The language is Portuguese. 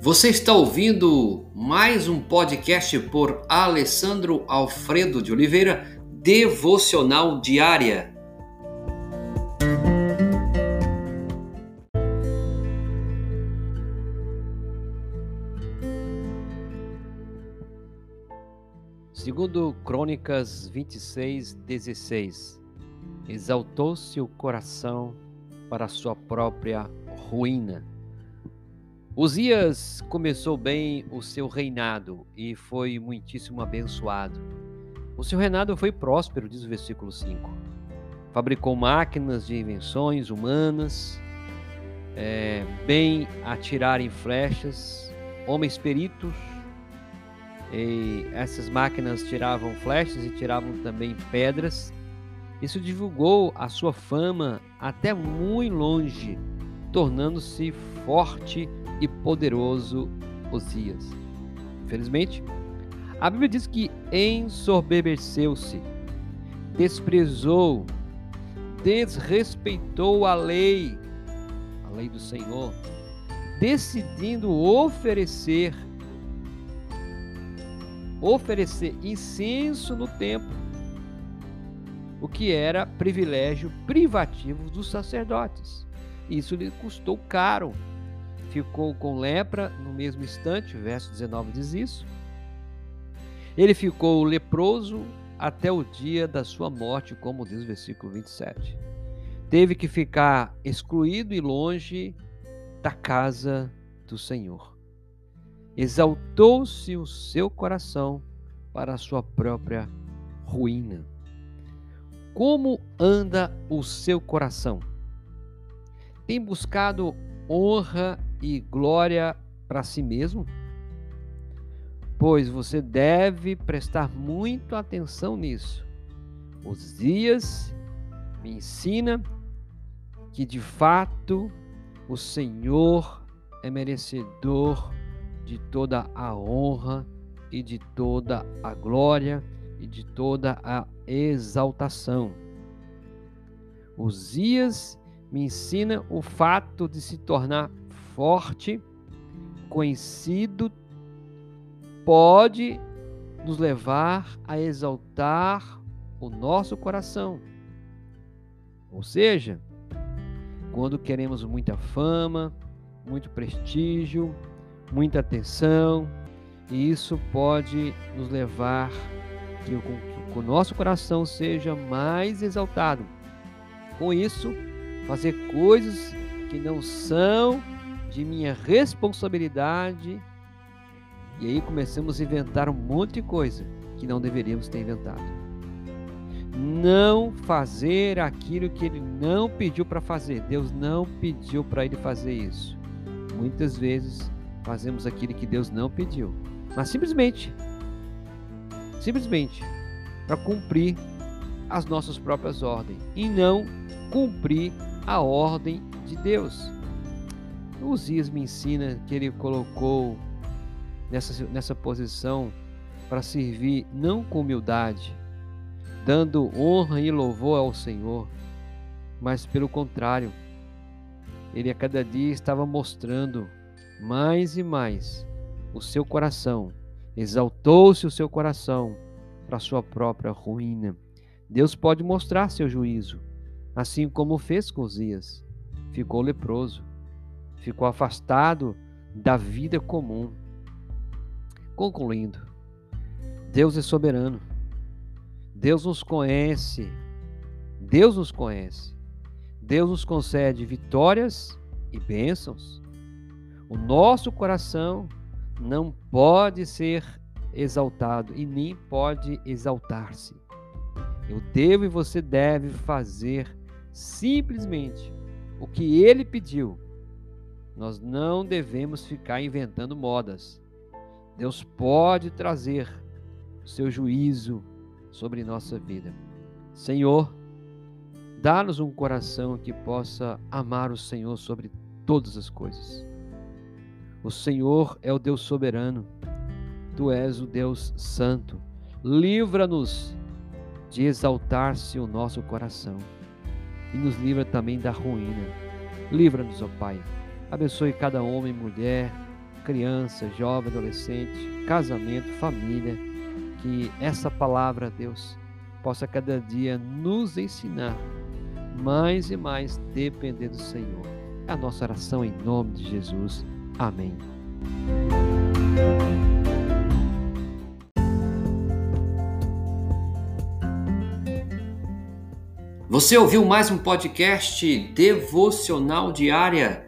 Você está ouvindo mais um podcast por Alessandro Alfredo de Oliveira, Devocional Diária. Segundo Crônicas 26, 16, exaltou-se o coração para sua própria ruína. Uzias começou bem o seu reinado e foi muitíssimo abençoado. O seu reinado foi próspero, diz o versículo 5. Fabricou máquinas de invenções humanas, é, bem atirarem flechas, homens peritos, essas máquinas tiravam flechas e tiravam também pedras. Isso divulgou a sua fama até muito longe, tornando-se forte e poderoso Osias. Infelizmente, a Bíblia diz que ensoberbeceu-se, desprezou, desrespeitou a lei, a lei do Senhor, decidindo oferecer oferecer incenso no templo, o que era privilégio privativo dos sacerdotes. Isso lhe custou caro. Ficou com lepra no mesmo instante, verso 19 diz isso. Ele ficou leproso até o dia da sua morte, como diz o versículo 27. Teve que ficar excluído e longe da casa do Senhor. Exaltou-se o seu coração para a sua própria ruína. Como anda o seu coração? Tem buscado honra e glória para si mesmo? Pois você deve prestar muito atenção nisso. Os dias me ensina que de fato o Senhor é merecedor de toda a honra e de toda a glória e de toda a exaltação. Osias me ensina o fato de se tornar forte, conhecido, pode nos levar a exaltar o nosso coração. Ou seja, quando queremos muita fama, muito prestígio, muita atenção, e isso pode nos levar que o, que o nosso coração seja mais exaltado. Com isso, fazer coisas que não são de minha responsabilidade. E aí começamos a inventar um monte de coisa que não deveríamos ter inventado. Não fazer aquilo que ele não pediu para fazer. Deus não pediu para ele fazer isso. Muitas vezes fazemos aquilo que Deus não pediu, mas simplesmente, simplesmente para cumprir as nossas próprias ordens e não cumprir a ordem de Deus. Uzias me ensina que ele colocou nessa, nessa posição para servir não com humildade, dando honra e louvor ao Senhor, mas pelo contrário, ele a cada dia estava mostrando mais e mais o seu coração, exaltou-se o seu coração para sua própria ruína. Deus pode mostrar seu juízo, assim como fez com Osias. Ficou leproso, ficou afastado da vida comum. Concluindo, Deus é soberano. Deus nos conhece. Deus nos conhece. Deus nos concede vitórias e bênçãos. O nosso coração não pode ser exaltado e nem pode exaltar-se. Eu devo e você deve fazer simplesmente o que ele pediu. Nós não devemos ficar inventando modas. Deus pode trazer o seu juízo sobre nossa vida. Senhor, dá-nos um coração que possa amar o Senhor sobre todas as coisas. O Senhor é o Deus soberano, tu és o Deus santo. Livra-nos de exaltar-se o nosso coração e nos livra também da ruína. Livra-nos, ó Pai. Abençoe cada homem mulher, criança, jovem, adolescente, casamento, família, que essa palavra, Deus, possa cada dia nos ensinar mais e mais depender do Senhor. É a nossa oração em nome de Jesus. Amém. Você ouviu mais um podcast devocional diária?